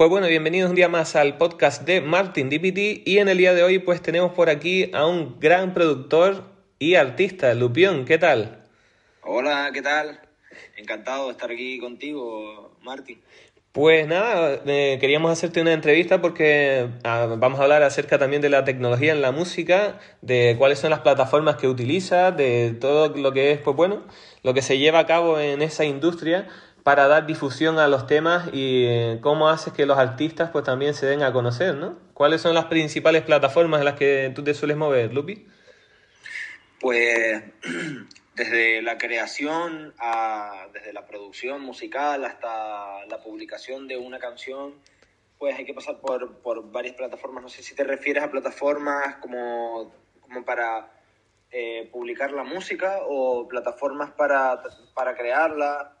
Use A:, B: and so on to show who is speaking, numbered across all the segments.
A: Pues bueno, bienvenidos un día más al podcast de Martin DPT y en el día de hoy pues tenemos por aquí a un gran productor y artista, Lupión, ¿qué tal?
B: Hola, ¿qué tal? Encantado de estar aquí contigo, Martin.
A: Pues nada, eh, queríamos hacerte una entrevista porque ah, vamos a hablar acerca también de la tecnología en la música, de cuáles son las plataformas que utilizas, de todo lo que es, pues bueno, lo que se lleva a cabo en esa industria para dar difusión a los temas y eh, cómo haces que los artistas pues también se den a conocer, ¿no? ¿Cuáles son las principales plataformas en las que tú te sueles mover, Lupi?
B: Pues desde la creación, a, desde la producción musical hasta la publicación de una canción, pues hay que pasar por, por varias plataformas. No sé si te refieres a plataformas como, como para eh, publicar la música o plataformas para, para crearla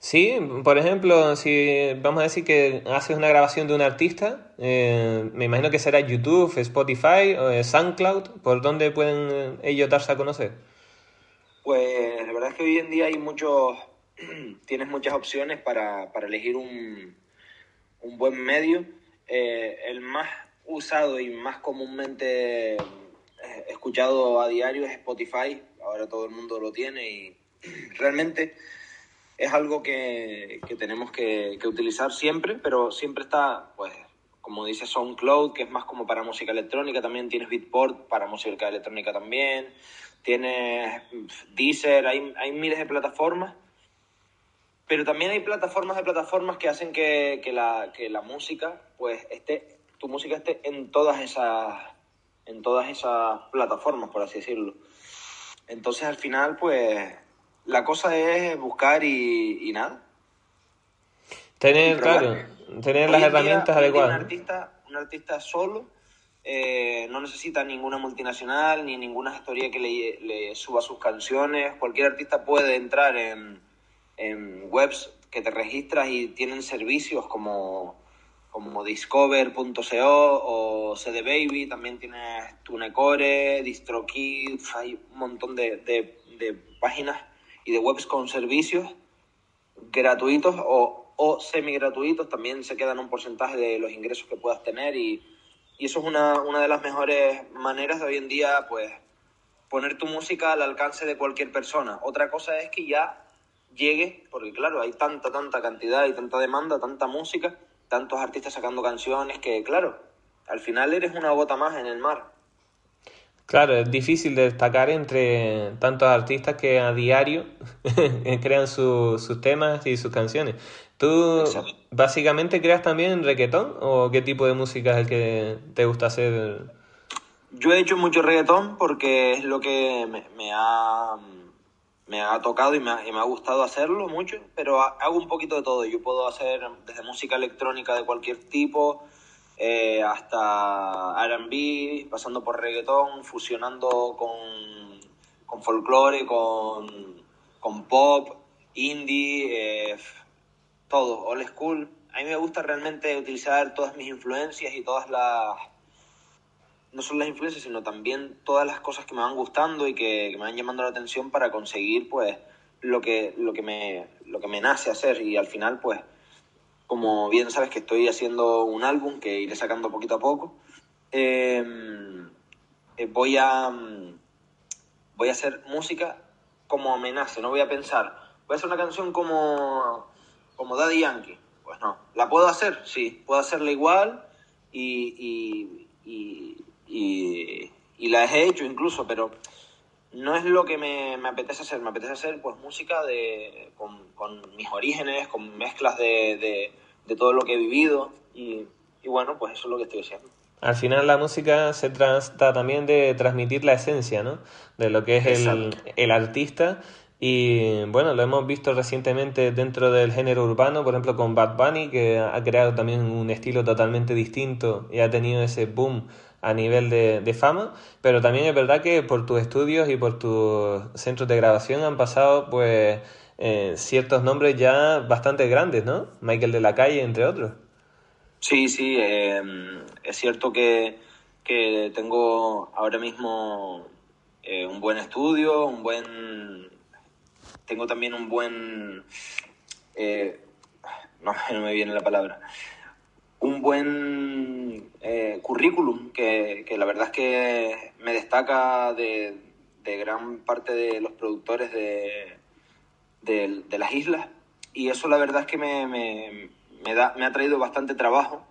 A: Sí, por ejemplo, si vamos a decir que haces una grabación de un artista, eh, me imagino que será YouTube, Spotify, o SoundCloud, ¿por dónde pueden eh, ellos darse a conocer?
B: Pues la verdad es que hoy en día hay muchos, tienes muchas opciones para, para elegir un, un, buen medio. Eh, el más usado y más comúnmente escuchado a diario es Spotify, ahora todo el mundo lo tiene y realmente es algo que, que tenemos que, utilizar siempre, pero siempre está, pues, como dice SoundCloud, que es más como para música electrónica, también tienes Beatport para música electrónica también, tienes Deezer, hay, hay miles de plataformas, pero también hay plataformas de plataformas que hacen que, que, la, que la música, pues, esté, tu música esté en todas esas, en todas esas plataformas, por así decirlo. Entonces, al final, pues, la cosa es buscar y, nada.
A: Tener, claro, tener las herramientas adecuadas.
B: Un artista, un artista solo eh, no necesita ninguna multinacional ni ninguna historia que le, suba sus canciones. Cualquier artista puede entrar en, en webs que te registras y tienen servicios como, como discover.co o CD Baby, también tienes TuneCore, DistroKid, hay un montón de, de, de páginas y de webs con servicios gratuitos o, o semi gratuitos, también se quedan un porcentaje de los ingresos que puedas tener y, y eso es una, una, de las mejores maneras de hoy en día, pues poner tu música al alcance de cualquier persona. Otra cosa es que ya llegue, porque claro, hay tanta, tanta cantidad y tanta demanda, tanta música, tantos artistas sacando canciones que, claro, al final eres una gota más en el mar.
A: Claro, es difícil destacar entre tantos artistas que a diario crean sus temas y sus canciones. ¿Tú básicamente creas también reggaetón o qué tipo de música es el que te gusta hacer?
B: Yo he hecho mucho reggaetón porque es lo que me, ha, me ha tocado y me ha, y me ha gustado hacerlo mucho, pero hago un poquito de todo. Yo puedo hacer desde música electrónica de cualquier tipo, eh, hasta RB, pasando por reggaetón, fusionando con, con folclore, con, con pop, indie, eh, todo, old school. A mí me gusta realmente utilizar todas mis influencias y todas las... No solo las influencias, sino también todas las cosas que me van gustando y que, que me van llamando la atención para conseguir, pues, lo que, lo que, me, lo que me nace hacer. Y al final, pues, como bien sabes que estoy haciendo un álbum que iré sacando poquito a poco, em, eh, voy, a, voy a hacer música como amenaza, no voy a pensar, voy a hacer una canción como, como Daddy Yankee. Pues no, ¿la puedo hacer? Sí, puedo hacerla igual y, y, y, y la he hecho incluso, pero no es lo que me, me, apetece hacer. Me apetece hacer pues música de, con, con mis orígenes, con mezclas de, de, de, todo lo que he vivido y, y, bueno, pues eso es lo que estoy haciendo.
A: Al final la música se trata también de transmitir la esencia, ¿no? De lo que es el, el, artista y bueno, lo hemos visto recientemente dentro del género urbano, por ejemplo con Bad Bunny, que ha creado también un estilo totalmente distinto y ha tenido ese boom a nivel de, de, fama, pero también es verdad que por tus estudios y por tus centros de grabación han pasado pues eh, ciertos nombres ya bastante grandes, ¿no? Michael de la Calle, entre otros.
B: Sí, sí, eh, es cierto que, que, tengo ahora mismo eh, un buen estudio, un buen... Tengo también un buen... Eh, no, no me viene la palabra un buen eh, currículum que, la verdad es que me destaca de, gran parte de los productores de, de, las islas y eso la verdad es que me, me, da, me ha traído bastante trabajo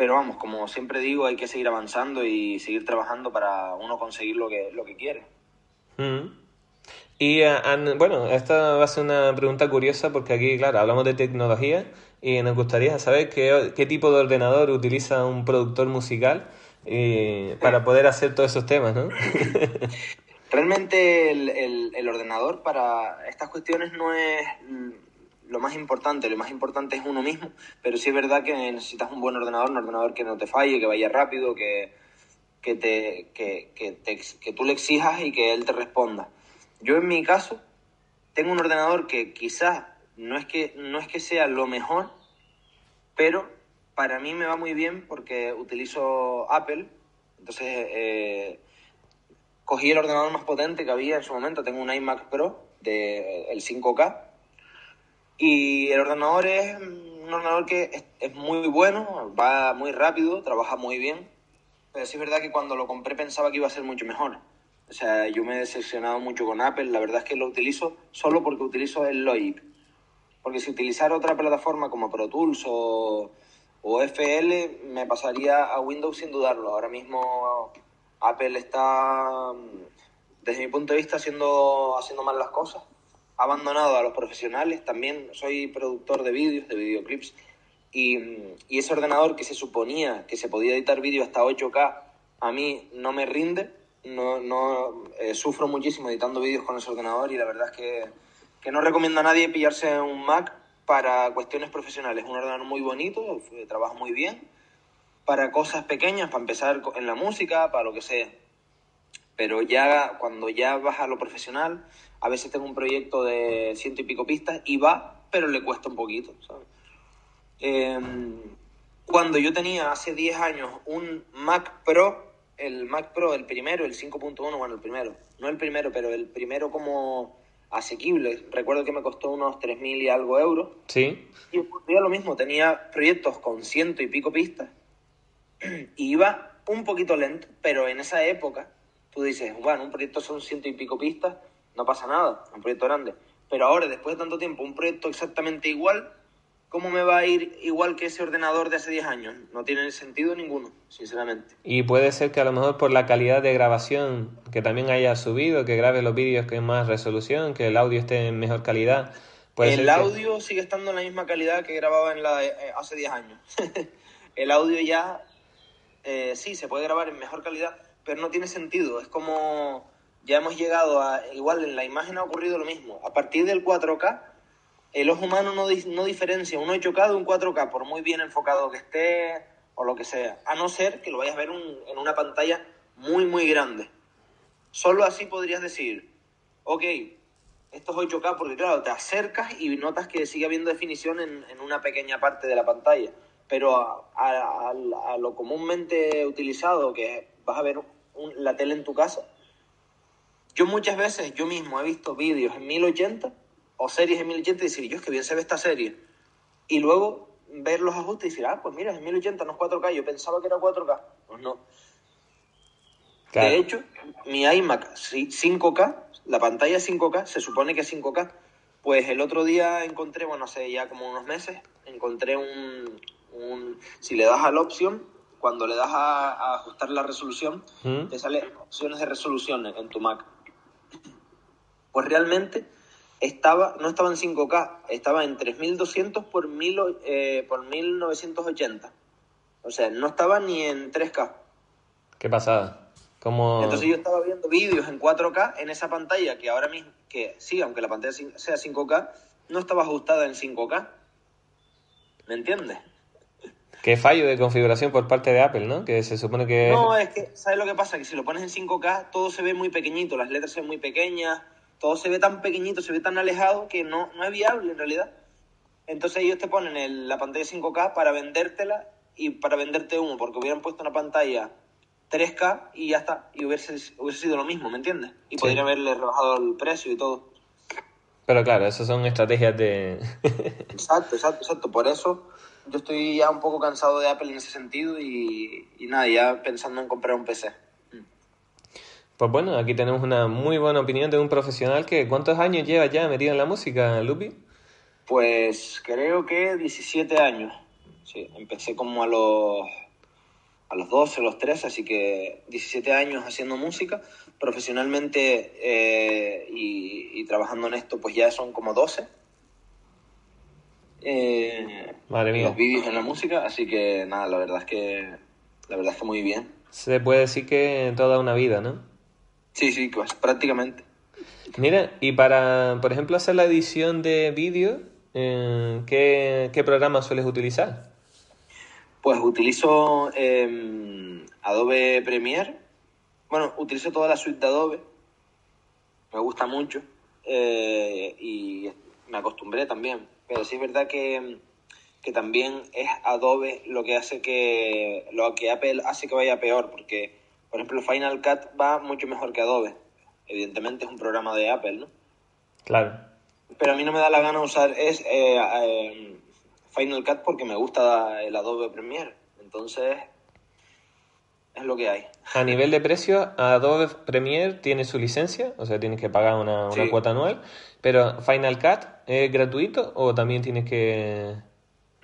B: pero vamos, como siempre digo, hay que seguir avanzando y seguir trabajando para uno conseguir lo que, lo que quiere.
A: Mm. Y eh, bueno, esta va a ser una pregunta curiosa porque aquí, claro, hablamos de tecnología y nos gustaría saber qué, qué tipo de ordenador utiliza un productor musical eh, para poder hacer todos esos temas, ¿no?
B: Realmente el, el, ordenador para estas cuestiones no es lo más importante, lo más importante es uno mismo, pero sí es verdad que necesitas un buen ordenador, un ordenador que no te falle, que vaya rápido, que, que, te, que, que, te, que tú le exijas y que él te responda. Yo en mi caso tengo un ordenador que quizás no es que, no es que sea lo mejor, pero para mí me va muy bien porque utilizo Apple. Entonces eh, cogí el ordenador más potente que había en su momento. Tengo un iMac Pro del el 5K. Y el ordenador es un ordenador que es, es, muy bueno, va muy rápido, trabaja muy bien. Pero sí es verdad que cuando lo compré pensaba que iba a ser mucho mejor. O sea, yo me he decepcionado mucho con Apple. La verdad es que lo utilizo solo porque utilizo el Logic. Porque si utilizara otra plataforma como Pro Tools o, o FL, me pasaría a Windows sin dudarlo. Ahora mismo Apple está, desde mi punto de vista, haciendo, haciendo mal las cosas. Ha abandonado a los profesionales. También soy productor de vídeos, de videoclips. Y, y ese ordenador que se suponía que se podía editar vídeo hasta 8K, a mí no me rinde no, no eh, sufro muchísimo editando vídeos con ese ordenador y la verdad es que, que, no recomiendo a nadie pillarse un Mac para cuestiones profesionales. Un ordenador muy bonito, trabaja muy bien, para cosas pequeñas, para empezar en la música, para lo que sea. Pero ya cuando ya vas a lo profesional, a veces tengo un proyecto de ciento y pico pistas y va, pero le cuesta un poquito, em, cuando yo tenía hace 10 años un Mac Pro, el Mac Pro, el primero, el 5.1, bueno, el primero, no el primero, pero el primero como asequible. Recuerdo que me costó unos 3.000 y algo euros.
A: Sí.
B: Y ocurría lo mismo, tenía proyectos con ciento y pico pistas y iba un poquito lento, pero en esa época tú dices, bueno, un proyecto son ciento y pico pistas, no pasa nada, un proyecto grande. Pero ahora, después de tanto tiempo, un proyecto exactamente igual, ¿cómo me va a ir igual que ese ordenador de hace 10 años? No tiene sentido ninguno, sinceramente.
A: Y puede ser que a lo mejor por la calidad de grabación que también haya subido, que grabe los vídeos con más resolución, que el audio esté en mejor calidad.
B: el audio sigue estando en la misma calidad que grababa en la, eh, hace 10 años. el audio ya, eh, sí, se puede grabar en mejor calidad, pero no tiene sentido. Es como ya hemos llegado a, igual en la imagen ha ocurrido lo mismo. A partir del 4K el ojo humano no, no diferencia un 8K de un 4K, por muy bien enfocado que esté o lo que sea, a no ser que lo vayas a ver en una pantalla muy, muy grande. Solo así podrías decir, ok, esto es 8K porque claro, te acercas y notas que sigue habiendo definición en, una pequeña parte de la pantalla, pero a, lo comúnmente utilizado, que vas a ver la tele en tu casa, yo muchas veces, yo mismo he visto vídeos en 1080 o series en 1080 y decir, yo es que bien se ve esta serie. Y luego ver los ajustes y decir, ah, pues mira, es en 1080, no es 4K, yo pensaba que era 4K. Pues no. De hecho, mi iMac 5K, la pantalla 5K, se supone que es 5K. Pues el otro día encontré, bueno, hace ya como unos meses, encontré un, un si le das a la opción, cuando le das a, ajustar la resolución, ¿Mm? te salen opciones de resolución en tu Mac. Pues realmente estaba, no estaba en 5K, estaba en 3200 por, mil, eh, por 1980. O sea, no estaba ni en 3K.
A: ¿Qué pasada? como
B: Entonces yo estaba viendo vídeos en 4K en esa pantalla que ahora mismo, que sí, aunque la pantalla sea 5K, no estaba ajustada en 5K. ¿Me entiendes?
A: Qué fallo de configuración por parte de Apple, ¿no? Que se supone que...
B: No, es que, ¿sabes lo que pasa? Que si lo pones en 5K, todo se ve muy pequeñito, las letras se ven muy pequeñas, todo se ve tan pequeñito, se ve tan alejado que no, no es viable en realidad. Entonces ellos te ponen la pantalla 5K para vendértela y para venderte uno, porque hubieran puesto una pantalla 3K y ya está, y hubiese, hubiese sido lo mismo, ¿me entiendes? Y podría haberle rebajado el precio y todo.
A: Pero claro, esas son estrategias de...
B: exacto, exacto, exacto. Por eso yo estoy ya un poco cansado de Apple en ese sentido y, y nada, ya pensando en comprar un PC.
A: Pues bueno, aquí tenemos una muy buena opinión de un profesional que ¿cuántos años lleva ya metido en la música, Lupi?
B: Pues creo que 17 años. Sí, empecé como a los a los 12, a los 13, así que 17 años haciendo música. Profesionalmente eh, y, trabajando en esto, pues ya son como 12. Eh,
A: Madre mía.
B: Los vídeos en la música, así que nada, la verdad es que la verdad es que muy bien.
A: Se puede decir que toda una vida, ¿no?
B: Sí, sí, pues prácticamente.
A: Mira, y para, por ejemplo, hacer la edición de vídeo, eh, ¿qué, ¿qué programa sueles utilizar?
B: Pues utilizo em, Adobe Premiere. Bueno, utilizo toda la suite de Adobe. Me gusta mucho. Eh, y me acostumbré también. Pero sí es verdad que, que, también es Adobe lo que hace que. lo que Apple hace que vaya peor. Porque, por ejemplo, Final Cut va mucho mejor que Adobe. Evidentemente es un programa de Apple, ¿no?
A: Claro.
B: Pero a mí no me da la gana usar es eh, eh, Final Cut porque me gusta el Adobe Premiere. Entonces, es lo que hay.
A: A nivel de precio, Adobe Premiere tiene su licencia, o sea, tienes que pagar una, cuota anual, pero Final Cut es gratuito o también tienes que...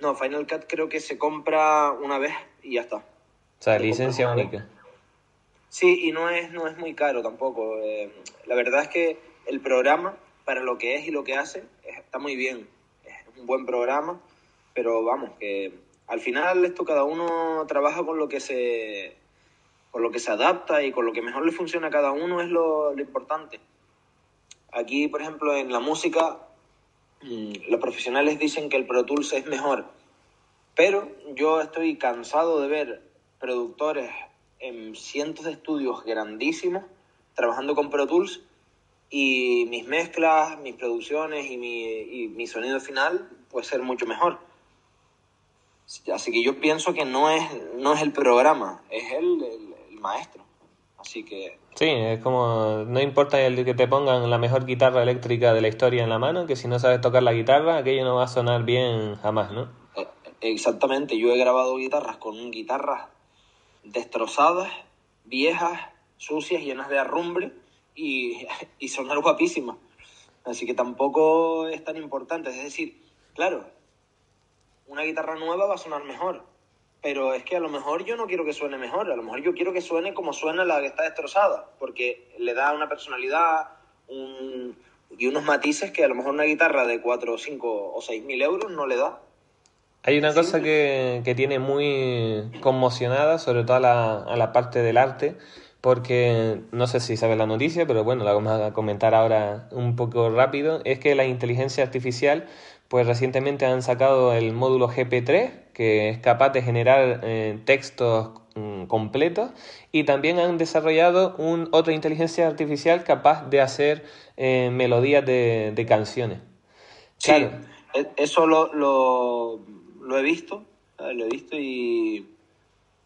B: No, Final Cut creo que se compra una vez y ya está. O
A: sea, licencia única.
B: Sí, y no es, no es muy caro tampoco. Eh, la verdad es que el programa, para lo que es y lo que hace, está muy bien. Es un buen programa pero vamos, que al final esto cada uno trabaja con lo que se con lo que se adapta y con lo que mejor le funciona a cada uno es lo, importante. Aquí, por ejemplo, en la música, mm, los profesionales dicen que el Pro Tools es mejor, pero yo estoy cansado de ver productores en cientos de estudios grandísimos trabajando con Pro Tools y mis mezclas, mis producciones y mi, y mi sonido final puede ser mucho mejor. Así que yo pienso que no es, no es el programa, es el, el, maestro. Así que...
A: Sí, es como, no importa el que te pongan la mejor guitarra eléctrica de la historia en la mano, que si no sabes tocar la guitarra, aquello no va a sonar bien jamás, ¿no?
B: Eh, exactamente, yo he grabado guitarras con guitarras destrozadas, viejas, sucias, llenas de arrumbre y, y sonar guapísimas. Así que tampoco es tan importante. Es decir, claro, una guitarra nueva va a sonar mejor. Pero es que a lo mejor yo no quiero que suene mejor, a lo mejor yo quiero que suene como suena la que está destrozada, porque le da una personalidad y unos matices que a lo mejor una guitarra de 4, 5 o 6 mil euros no le da.
A: Hay una cosa que, que, tiene muy conmocionada, sobre todo a la, a la parte del arte, porque no sé si sabes la noticia, pero bueno, la vamos a comentar ahora un poco rápido, es que la inteligencia artificial pues recientemente han sacado el módulo GP3, que es capaz de generar eh, textos mm, completos, y también han desarrollado un, otra inteligencia artificial capaz de hacer eh, melodías de, canciones.
B: Sí, e, eso lo, lo, he visto, lo he visto y,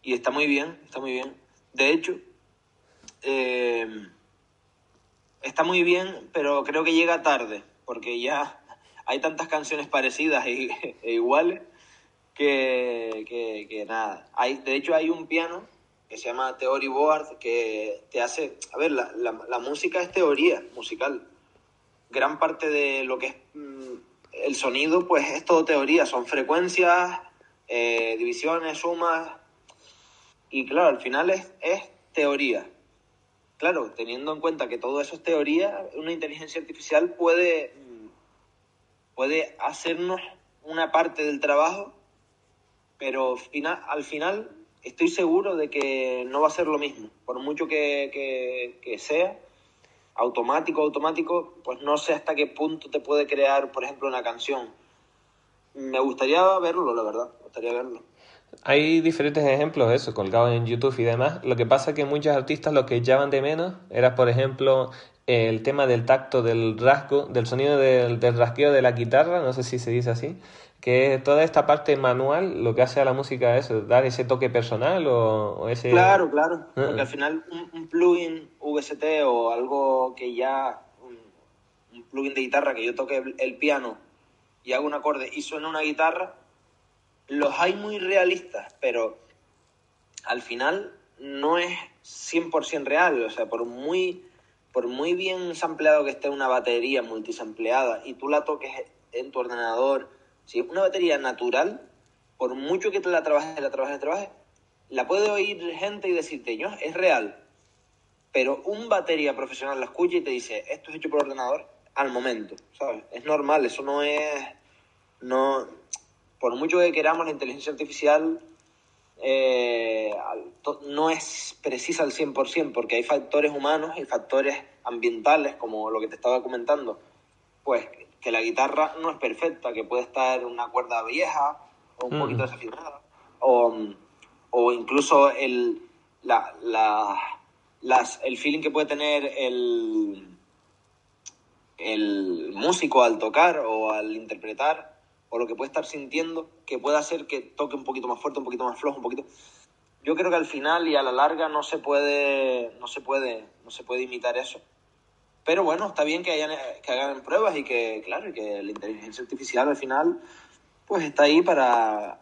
B: y, está muy bien, está muy bien. De hecho, eh, está muy bien, pero creo que llega tarde, porque ya hay tantas canciones parecidas e, iguales que, nada. Hay, de hecho, hay un piano que se llama Theory Board que te hace. A ver, la, la, música es teoría musical. Gran parte de lo que es mm, el sonido, pues es todo teoría. Son frecuencias, eh, divisiones, sumas. Y claro, al final es, teoría. Claro, teniendo en cuenta que todo eso es teoría, una inteligencia artificial puede puede hacernos una parte del trabajo, pero al final estoy seguro de que no va a ser lo mismo. Por mucho que, sea automático, automático, pues no sé hasta qué punto te puede crear, por ejemplo, una canción. Me gustaría verlo, la verdad, me gustaría verlo.
A: Hay diferentes ejemplos de eso, colgados en YouTube y demás. Lo que pasa es que muchos artistas lo que echaban de menos era, por ejemplo, el tema del tacto, del rasgo, del sonido del, del rasgueo de la guitarra, no sé si se dice así, que toda esta parte manual lo que hace a la música es dar ese toque personal o, ese...
B: Claro, claro, ah. porque al final un, plugin VST o algo que ya, un, plugin de guitarra que yo toque el, piano y hago un acorde y suena una guitarra, los hay muy realistas, pero al final no es 100% real. O sea, por muy, por muy bien sampleado que esté una batería multisampleada y tú la toques en tu ordenador, si es una batería natural, por mucho que te la trabajes, la trabajes, la trabajes, la puede oír gente y decirte, yo, es real. Pero un batería profesional la escucha y te dice, esto es hecho por ordenador al momento, ¿sabes? Es normal, eso no es... No, por mucho que queramos, la inteligencia artificial eh, no es precisa al 100%, porque hay factores humanos y factores ambientales, como lo que te estaba comentando. Pues que la guitarra no es perfecta, que puede estar una cuerda vieja o un poquito mm. desafinada, o, o incluso el, la, la, las, el feeling que puede tener el, el músico al tocar o al interpretar o lo que puede estar sintiendo que pueda hacer que toque un poquito más fuerte, un poquito más flojo, un poquito. Yo creo que al final y a la larga no se puede, no se puede, no se puede imitar eso. Pero bueno, está bien que, hayan, que hagan pruebas y que, claro, y que la inteligencia artificial al final, pues está ahí para,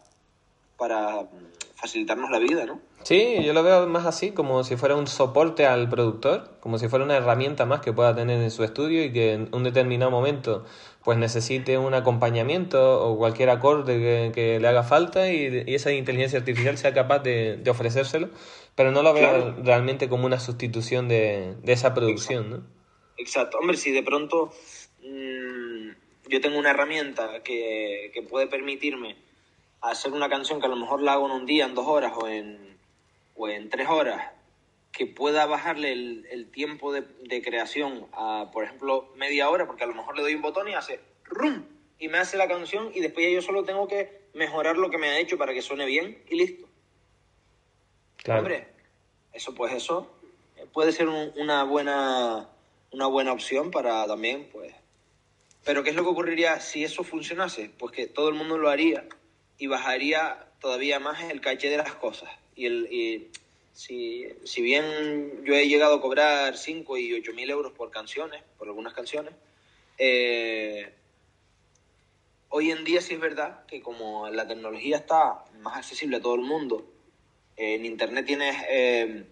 B: para facilitarnos la vida, ¿no?
A: Sí, yo lo veo más así, como si fuera un soporte al productor, como si fuera una herramienta más que pueda tener en su estudio y que en un determinado momento pues necesite un acompañamiento o cualquier acorde que, le haga falta y, esa inteligencia artificial sea capaz de, ofrecérselo, pero no lo veo realmente como una sustitución de, esa producción,
B: ¿no? Exacto, hombre, si de pronto mm, yo tengo una herramienta que, que puede permitirme hacer una canción que a lo mejor la hago en un día, en dos horas o en o en tres horas que pueda bajarle el, tiempo de, creación a, por ejemplo, media hora, porque a lo mejor le doy un botón y hace rum y me hace la canción y después yo solo tengo que mejorar lo que me ha hecho para que suene bien y listo. Claro. Hombre, eso pues eso puede ser una buena una buena opción para también pues. Pero qué es lo que ocurriría si eso funcionase pues que todo el mundo lo haría y bajaría todavía más el caché de las cosas. Y, el, si, si, bien yo he llegado a cobrar 5 y 8 mil euros por canciones, por algunas canciones, eh, hoy en día sí es verdad que como la tecnología está más accesible a todo el mundo, en internet tienes eh,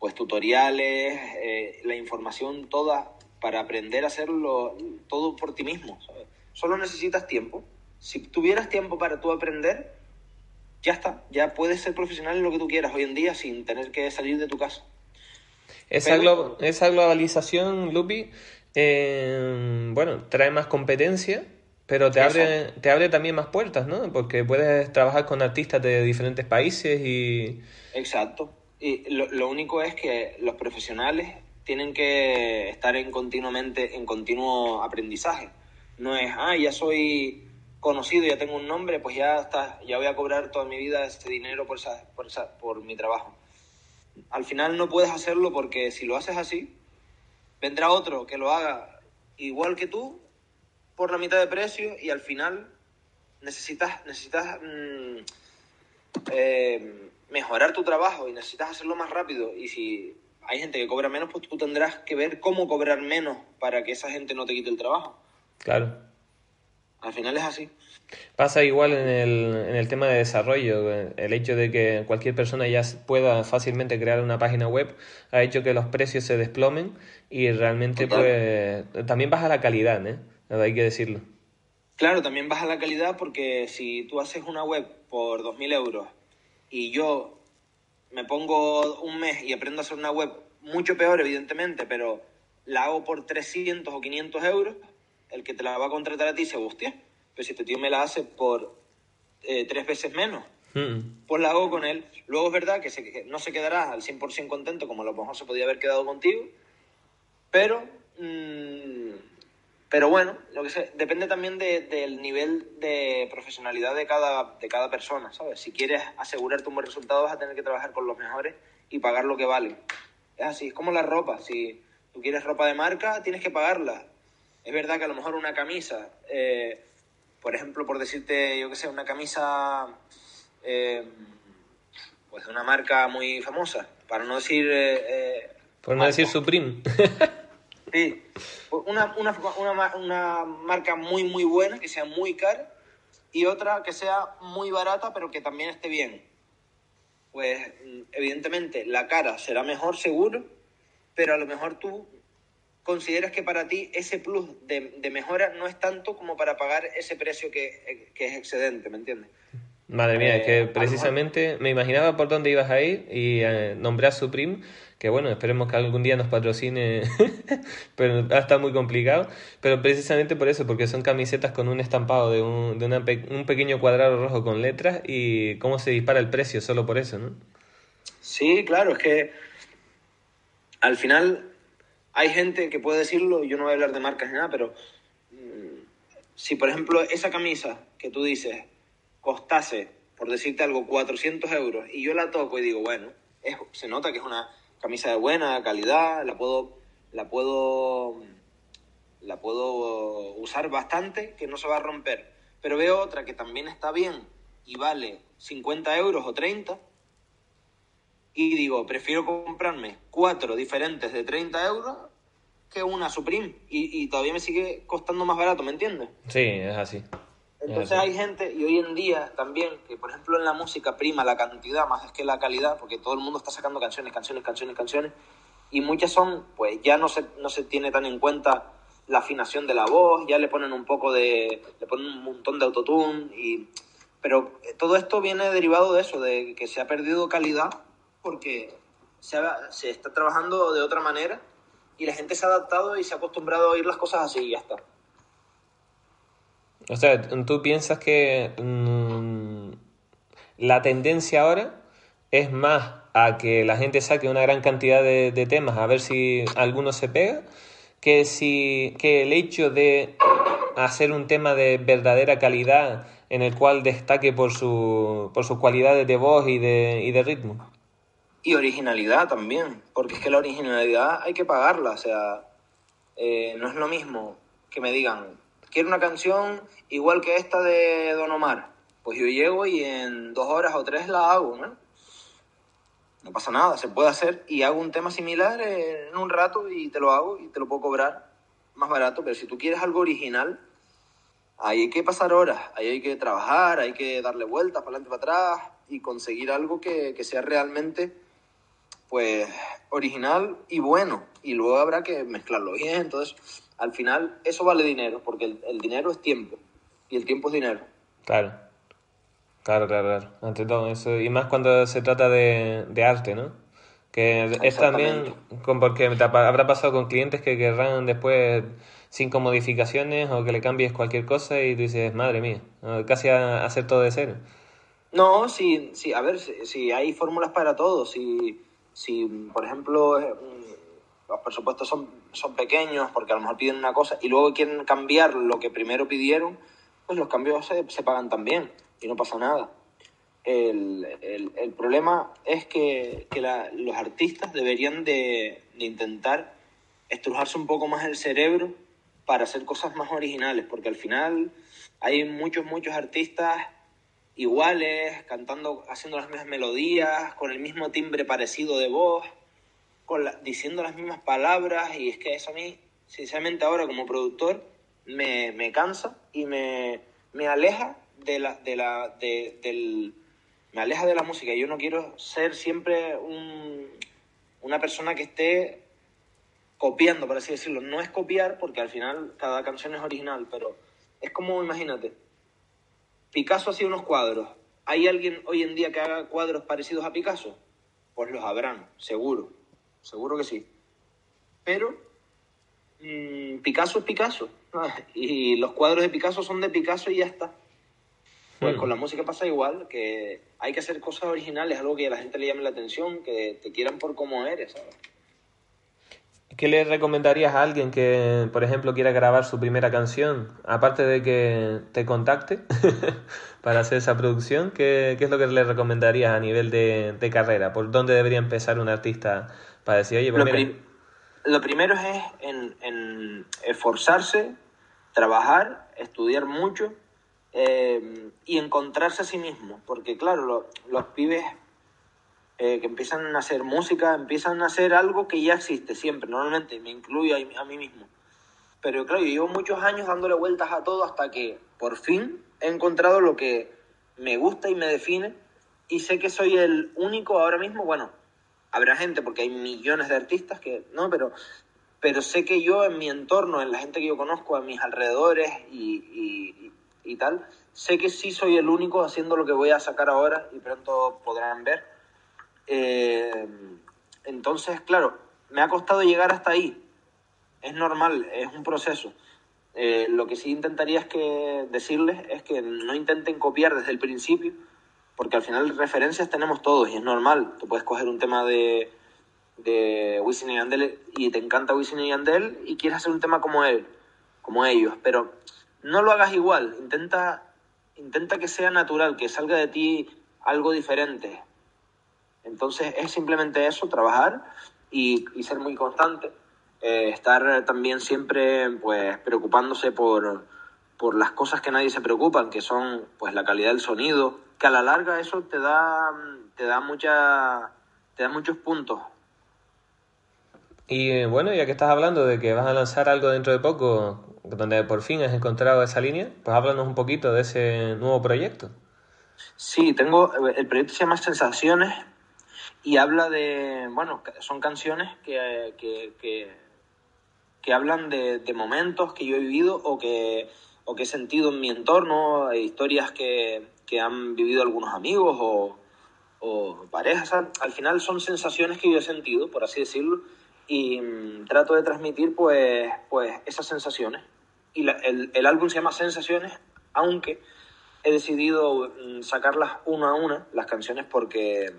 B: pues tutoriales, eh, la información toda para aprender a hacerlo todo por ti mismo. Solo necesitas tiempo. Si tuvieras tiempo para tú aprender, ya está, ya puedes ser profesional en lo que tú quieras hoy en día sin tener que salir de tu casa.
A: Esa, esa globalización, Lupi, eh, bueno, trae más competencia, pero te abre, te abre también más puertas, ¿no? Porque puedes trabajar con artistas de diferentes países y...
B: Exacto. Y lo, lo único es que los profesionales tienen que estar en continuamente en continuo aprendizaje. No es, ah, ya soy conocido, ya tengo un nombre, pues ya está, ya voy a cobrar toda mi vida ese dinero por, esa, por, por mi trabajo. Al final no puedes hacerlo porque si lo haces así, vendrá otro que lo haga igual que tú por la mitad de precio y al final necesitas, necesitas mm, eh, mejorar tu trabajo y necesitas hacerlo más rápido y si hay gente que cobra menos, pues tú tendrás que ver cómo cobrar menos para que esa gente no te quite el trabajo.
A: Claro.
B: Al final es así.
A: Pasa igual en el, en el tema de desarrollo. El hecho de que cualquier persona ya pueda fácilmente crear una página web ha hecho que los precios se desplomen y realmente pues, también baja la calidad, ¿eh? hay que decirlo.
B: Claro, también baja la calidad porque si tú haces una web por 2.000 euros y yo me pongo un mes y aprendo a hacer una web mucho peor, evidentemente, pero la hago por 300 o 500 euros, el que te la va a contratar a ti se hostia, pero si este tío me la hace por eh, tres veces menos, hmm. pues la hago con él. Luego es verdad que, no se quedará al 100% contento como a lo mejor se podía haber quedado contigo, pero, mm, pero bueno, lo que sé, depende también del nivel de profesionalidad de cada, de cada persona, ¿sabes? Si quieres asegurarte un buen resultado vas a tener que trabajar con los mejores y pagar lo que vale. Es así, es como la ropa, si tú quieres ropa de marca, tienes que pagarla es verdad que a lo mejor una camisa, eh, por ejemplo, por decirte, yo qué sé, una camisa, eh, pues de una marca muy famosa, para no decir... Eh,
A: por no decir Supreme.
B: sí, una, una, una, una marca muy, muy buena, que sea muy cara, y otra que sea muy barata pero que también esté bien. Pues evidentemente la cara será mejor seguro, pero a lo mejor tú consideras que para ti ese plus de, mejora no es tanto como para pagar ese precio que, que es excedente, ¿me entiendes?
A: Madre mía, es que eh, precisamente me imaginaba por dónde ibas a ir y eh, nombré a Supreme, que bueno, esperemos que algún día nos patrocine, pero está muy complicado. Pero precisamente por eso, porque son camisetas con un estampado de, un, de un pequeño cuadrado rojo con letras y cómo se dispara el precio solo por eso, ¿no?
B: Sí, claro, es que al final hay gente que puede decirlo, yo no voy a hablar de marcas ni nada, pero mm, si por ejemplo esa camisa que tú dices costase, por decirte algo, 400 euros y yo la toco y digo, bueno, se nota que es una camisa de buena calidad, la puedo, la puedo, la puedo usar bastante, que no se va a romper. Pero veo otra que también está bien y vale 50 euros o 30 y digo, prefiero comprarme cuatro diferentes de 30 euros que una Supreme y, y todavía me sigue costando más barato, ¿me entiendes?
A: Sí, es así.
B: Entonces hay gente, y hoy en día también, que por ejemplo en la música prima la cantidad más que la calidad, porque todo el mundo está sacando canciones, canciones, canciones, canciones, y muchas son, pues ya no se, no se tiene tan en cuenta la afinación de la voz, ya le ponen un poco de, le ponen un montón de autotune, y, pero todo esto viene derivado de eso, de que se ha perdido calidad porque se, se está trabajando de otra manera y la gente se ha adaptado y se ha acostumbrado a oír las cosas así y ya está.
A: O sea, tú piensas que mm, la tendencia ahora es más a que la gente saque una gran cantidad de, temas a ver si alguno se pega, que, si, que el hecho de hacer un tema de verdadera calidad en el cual destaque por, su, por sus cualidades de voz y de, y de ritmo.
B: Y originalidad también, porque es que la originalidad hay que pagarla, o sea, eh, no es lo mismo que me digan, quiero una canción igual que esta de Don Omar. Pues yo llego y en dos horas o tres la hago, ¿no? No pasa nada, se puede hacer y hago un tema similar en un rato y te lo hago y te lo puedo cobrar más barato, pero si tú quieres algo original, ahí hay que pasar horas, ahí hay que trabajar, hay que darle vueltas para adelante para atrás y conseguir algo que, que sea realmente pues original y bueno y luego habrá que mezclarlo bien, entonces al final eso vale dinero, porque el, dinero es tiempo y el tiempo es dinero.
A: Claro, claro, claro, claro. Ante todo eso, y más cuando se trata de, arte, ¿no? Que es también con, porque habrá pasado con clientes que querrán después cinco modificaciones o que le cambies cualquier cosa y dices, madre mía, casi a hacer todo de cero.
B: No, sí, sí, a ver, si, hay fórmulas para todo, si, si por ejemplo los presupuestos son, son pequeños porque a lo mejor piden una cosa y luego quieren cambiar lo que primero pidieron, pues los cambios se, se pagan también y no pasa nada. El, el, problema es que, que los artistas deberían de, de, intentar estrujarse un poco más el cerebro para hacer cosas más originales, porque al final hay muchos, muchos artistas iguales, cantando, haciendo las mismas melodías, con el mismo timbre parecido de voz, diciendo las mismas palabras y es que eso a mí, sinceramente ahora como productor, me, me cansa y me, me, aleja de la, de la, de, del, me aleja de la música. Yo no quiero ser siempre un, una persona que esté copiando, por así decirlo. No es copiar, porque al final cada canción es original, pero es como, imagínate, Picasso hacía unos cuadros. ¿Hay alguien hoy en día que haga cuadros parecidos a Picasso? Pues los habrán, seguro seguro que sí. Pero mmm, Picasso es Picasso. Y los cuadros de Picasso son de Picasso y ya está. Pues hmm. con la música pasa igual, que hay que hacer cosas originales, algo que a la gente le llame la atención, que te quieran por cómo eres, ¿sabes?
A: ¿Qué le recomendarías a alguien que, por ejemplo, quiera grabar su primera canción? Aparte de que te contacte para hacer esa producción, ¿qué, ¿qué, es lo que le recomendarías a nivel de, de carrera? ¿Por dónde debería empezar un artista para decir, oye, pues
B: lo, lo primero es en, esforzarse, trabajar, estudiar mucho eh, y encontrarse a sí mismo. Porque claro, los pibes eh, que empiezan a hacer música, empiezan a hacer algo que ya existe siempre, normalmente, me incluyo a, a mí mismo. Pero claro, yo llevo muchos años dándole vueltas a todo hasta que por fin he encontrado lo que me gusta y me define y sé que soy el único ahora mismo, bueno, habrá gente porque hay millones de artistas que, no, pero, pero sé que yo en mi entorno, en la gente que yo conozco, a mis alrededores y, y, tal, sé que sí soy el único haciendo lo que voy a sacar ahora y pronto podrán ver. Eh, entonces, claro, me ha costado llegar hasta ahí. Es normal, es un proceso. Eh, lo que sí intentaría es que decirles es que no intenten copiar desde el principio, porque al final referencias tenemos todos y es normal. Tú puedes coger un tema de, de Wisin y Yandel y te encanta Wisin y Yandel y quieres hacer un tema como él, como ellos, pero no lo hagas igual. Intenta, intenta que sea natural, que salga de ti algo diferente. Entonces es simplemente eso, trabajar y, ser muy constante. Eh, estar también siempre pues preocupándose por, por las cosas que nadie se preocupan, que son pues la calidad del sonido, que a la larga eso te da te da mucha te da muchos puntos.
A: Y bueno, ya que estás hablando de que vas a lanzar algo dentro de poco, donde por fin has encontrado esa línea, pues háblanos un poquito de ese nuevo proyecto.
B: Sí, tengo el proyecto se llama Sensaciones y habla de, bueno, son canciones que, que que hablan de, momentos que yo he vivido o que, o que he sentido en mi entorno, historias que, que han vivido algunos amigos o, parejas. Al final son sensaciones que yo he sentido, por así decirlo, y mm, trato de transmitir pues, pues esas sensaciones. Y el, el, álbum se llama Sensaciones, aunque he decidido mm, sacarlas una a una, las canciones, porque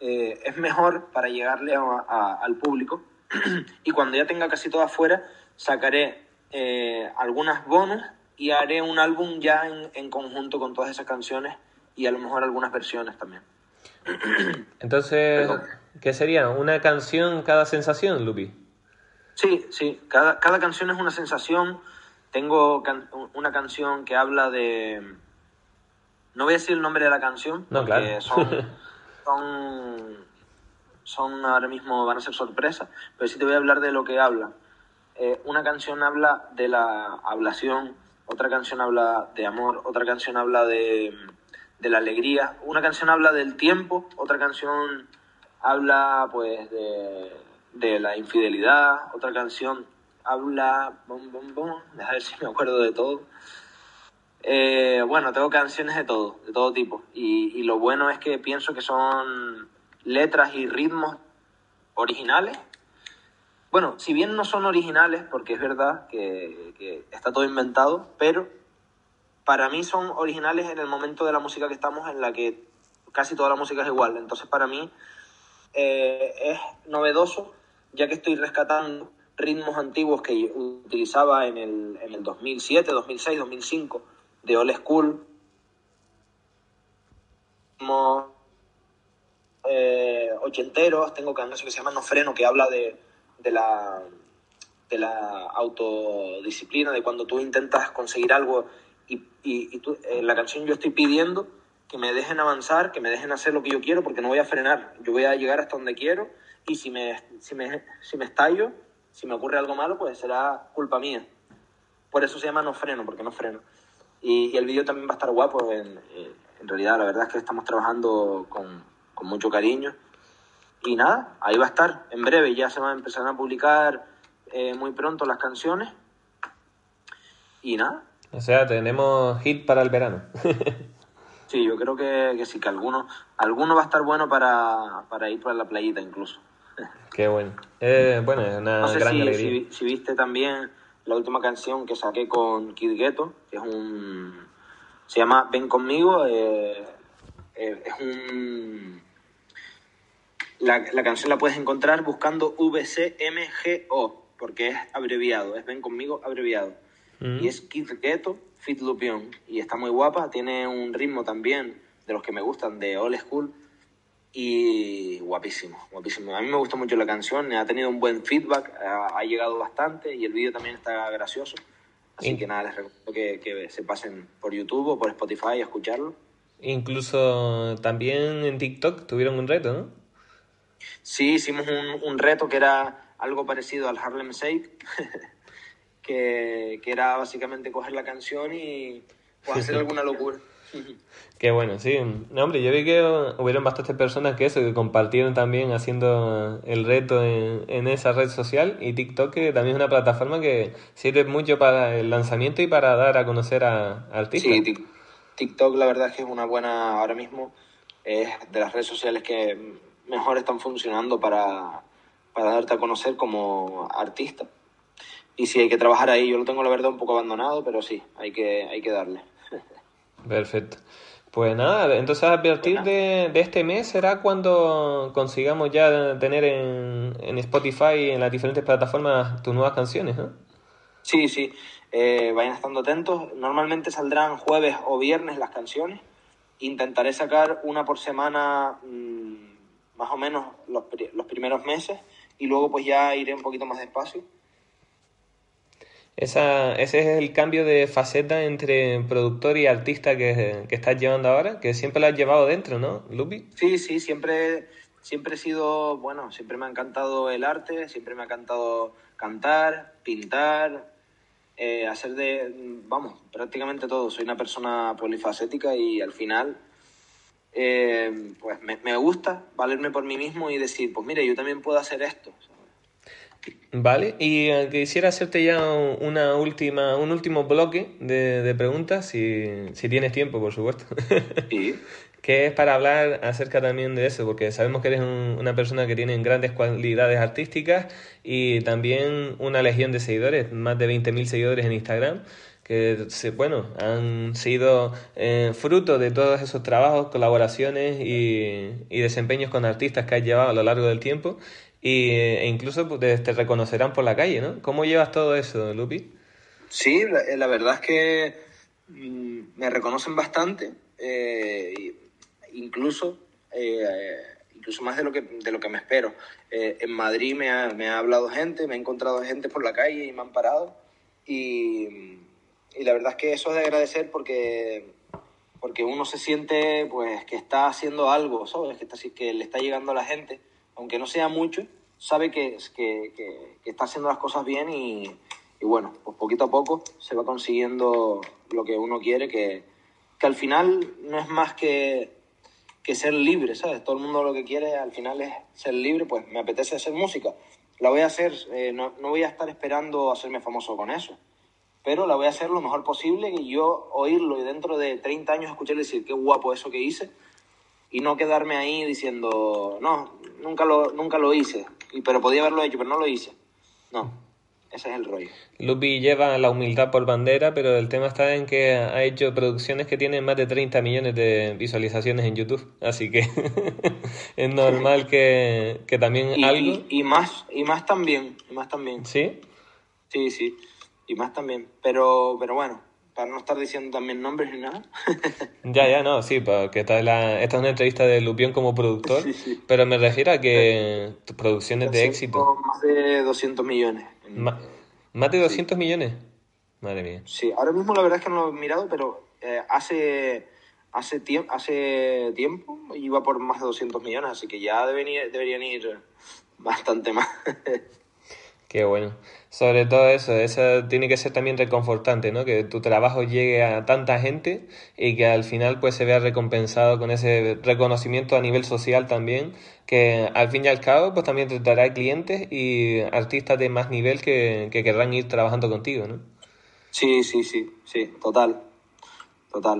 B: eh, es mejor para llegarle al público y cuando ya tenga casi todo afuera, sacaré eh, algunas bonus y haré un álbum ya en, conjunto con todas esas canciones y a lo mejor algunas versiones también.
A: Entonces, ¿qué sería? ¿Una canción cada sensación, Lupi?
B: Sí, sí, cada, cada canción es una sensación. Tengo una canción que habla de... No voy a decir el nombre de la canción, porque son, son son ahora mismo, van a ser sorpresas, pero sí te voy a hablar de lo que habla. Eh, una canción habla de la ablación, otra canción habla de amor, otra canción habla de, de la alegría, una canción habla del tiempo, otra canción habla pues de, de la infidelidad, otra canción habla... Bom, bom, bom, a ver si me acuerdo de todo. Eh, bueno, tengo canciones de todo, de todo tipo. Y, y, lo bueno es que pienso que son letras y ritmos originales. Bueno, si bien no son originales, porque es verdad que, está todo inventado, pero para mí son originales en el momento de la música que estamos, en la que casi toda la música es igual. Entonces para mí eh, es novedoso, ya que estoy rescatando ritmos antiguos que utilizaba en el, en el 2007, 2006, 2005 de Old School. Como eh, ochenteros, tengo canciones que se llama No Freno, que habla de, de, la, de la autodisciplina, de cuando tú intentas conseguir algo y, y, tú, en la canción yo estoy pidiendo que me dejen avanzar, que me dejen hacer lo que yo quiero, porque no voy a frenar, yo voy a llegar hasta donde quiero y si me, si me, si me estallo, si me ocurre algo malo, pues será culpa mía. Por eso se llama No Freno, porque no freno. Y, el vídeo también va a estar guapo, en, eh, en realidad la verdad es que estamos trabajando con, con mucho cariño. Y nada, ahí va a estar. En breve ya se van a empezar a publicar eh, muy pronto las canciones. Y nada.
A: O sea, tenemos hit para el verano.
B: sí, yo creo que, sí, que alguno, alguno va a estar bueno para, para ir para la playita incluso.
A: Qué bueno. Eh, bueno, es una gran
B: si,
A: alegría.
B: Si, viste también la última canción que saqué con Kid Ghetto, que es un... Se llama Ven conmigo, eh, es un la, la, canción la puedes encontrar buscando VCMGO, porque es abreviado, es Ven conmigo abreviado. Mm. Y es Kid Ghetto Fit Lupion. Y está muy guapa, tiene un ritmo también de los que me gustan, de old school. Y guapísimo, guapísimo. A mí me gustó mucho la canción, ha tenido un buen feedback, ha, llegado bastante y el vídeo también está gracioso. Así que nada, les recomiendo que, que se pasen por YouTube o por Spotify a escucharlo.
A: Incluso también en TikTok tuvieron un reto, ¿no?
B: Sí, hicimos un, reto que era algo parecido al Harlem Shake, que, era básicamente coger la canción y, hacer alguna locura.
A: Qué bueno, sí. No, hombre, yo vi que hubieron bastantes personas que eso, que compartieron también haciendo el reto en, esa red social y TikTok, que también es una plataforma que sirve mucho para el lanzamiento y para dar a conocer a, artistas.
B: Sí, TikTok la verdad es que es una buena, ahora mismo es de las redes sociales que mejor están funcionando para, para darte a conocer como artista. Y sí, hay que trabajar ahí. Yo lo tengo la verdad un poco abandonado, pero sí, hay que, hay que darle.
A: Perfecto. Pues nada, entonces a partir de, este mes será cuando consigamos ya tener en, en Spotify y en las diferentes plataformas tus nuevas canciones, ¿no?
B: Sí, sí. Eh, vayan estando atentos. Normalmente saldrán jueves o viernes las canciones. Intentaré sacar una por semana mm, más o menos los, los primeros meses y luego pues ya iré un poquito más despacio
A: esa, ese es el cambio de faceta entre productor y artista que, estás llevando ahora, que siempre lo has llevado dentro, ¿no, Lupi?
B: Sí, sí, siempre, siempre he sido, bueno, siempre me ha encantado el arte, siempre me ha encantado cantar, pintar, eh, hacer de, vamos, prácticamente todo. Soy una persona polifacética y al final, eh, pues me, me, gusta valerme por mí mismo y decir, pues mire, yo también puedo hacer esto.
A: Vale, y eh, quisiera hacerte ya una última, un último bloque de, preguntas, si, tienes tiempo, por supuesto. que es para hablar acerca también de eso, porque sabemos que eres una persona que tiene grandes cualidades artísticas y también una legión de seguidores, más de 20.000 seguidores en Instagram que bueno, han sido eh, fruto de todos esos trabajos, colaboraciones y, y, desempeños con artistas que has llevado a lo largo del tiempo y, e incluso pues, te, reconocerán por la calle, ¿no? ¿Cómo llevas todo eso, Lupi?
B: Sí, la, verdad es que mm, me reconocen bastante, eh, incluso, eh, incluso más de lo que, de lo que me espero. Eh, en Madrid me ha, me ha hablado gente, me ha encontrado gente por la calle y me han parado. Y, y la verdad es que eso es de agradecer porque porque uno se siente pues que está haciendo algo, ¿sabes? Que, que le está llegando a la gente aunque no sea mucho, sabe que, que, que, está haciendo las cosas bien y, y, bueno, pues poquito a poco se va consiguiendo lo que uno quiere, que, que al final no es más que, que ser libre, ¿sabes? Todo el mundo lo que quiere al final es ser libre, pues me apetece hacer música. La voy a hacer, eh, no, no voy a estar esperando hacerme famoso con eso pero la voy a hacer lo mejor posible y yo oírlo y dentro de 30 años escuchar decir qué guapo eso que hice, y no quedarme ahí diciendo, no, nunca lo, nunca lo hice, y, pero podía haberlo hecho, pero no lo hice. No, ese es el rollo.
A: Lupi lleva la humildad por bandera, pero el tema está en que ha hecho producciones que tienen más de 30 millones de visualizaciones en YouTube, así que es normal que, que también
B: y,
A: algo...
B: Y, más, y más también, y más también.
A: ¿Sí?
B: Sí, sí, y más también, pero, pero bueno, para no estar diciendo también nombres ni nada.
A: ya, ya, no, sí, porque esta es, la, esta es una entrevista de Lupión como productor, pero me refiero a que tus producciones de éxito...
B: Más de 200 millones.
A: ¿Más de 200 millones? Madre mía.
B: Sí, ahora mismo la verdad es que no lo he mirado, pero eh, hace, hace, hace tiempo iba por más de 200 millones, así que ya deberían, deberían ir bastante más.
A: Qué bueno. Sobre todo eso, eso tiene que ser también reconfortante, ¿no? Que tu trabajo llegue a tanta gente y que al final pues se vea recompensado con ese reconocimiento a nivel social también, que al fin y al cabo pues también te dará clientes y artistas de más nivel que, que querrán ir trabajando contigo, ¿no?
B: Sí, sí, sí, sí, total, total.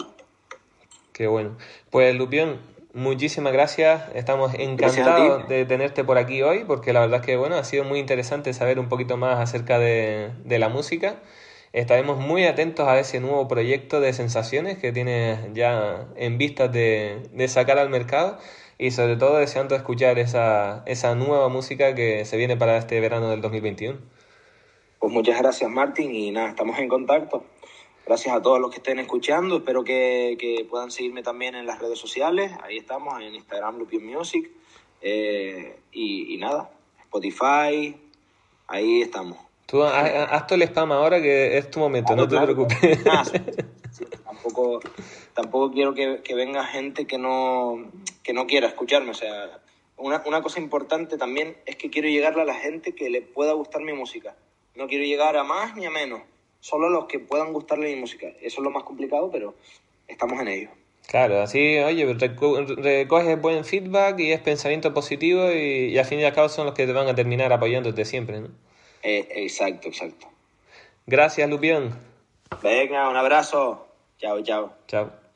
A: Qué bueno. Pues Lupión, Muchísimas gracias, estamos encantados de tenerte por aquí hoy porque la verdad es que bueno, ha sido muy interesante saber un poquito más acerca de, la música. Estaremos muy atentos a ese nuevo proyecto de sensaciones que tienes ya en vistas de, sacar al mercado y sobre todo deseando escuchar esa, esa nueva música que se viene para este verano del 2021.
B: Pues muchas gracias Martín y nada, estamos en contacto. Gracias a todos los que estén escuchando. Espero que, puedan seguirme también en las redes sociales. Ahí estamos, en Instagram Lupion Music. Eh, y, nada, Spotify, ahí estamos.
A: Tú haz, todo el spam ahora que es tu momento, no te preocupes. Ah,
B: tampoco, tampoco quiero que, venga gente que no, que no quiera escucharme. O sea, una, una cosa importante también es que quiero llegarle a la gente que le pueda gustar mi música. No quiero llegar a más ni a menos solo los que puedan gustarle mi música. Eso es lo más complicado, pero estamos en ello.
A: Claro, así, oye, recoges buen feedback y es pensamiento positivo y, al fin y al cabo son los que te van a terminar apoyándote siempre, ¿no?
B: Eh, exacto, exacto.
A: Gracias, Lupión.
B: Venga, un abrazo. Chao, chao.
A: Chao.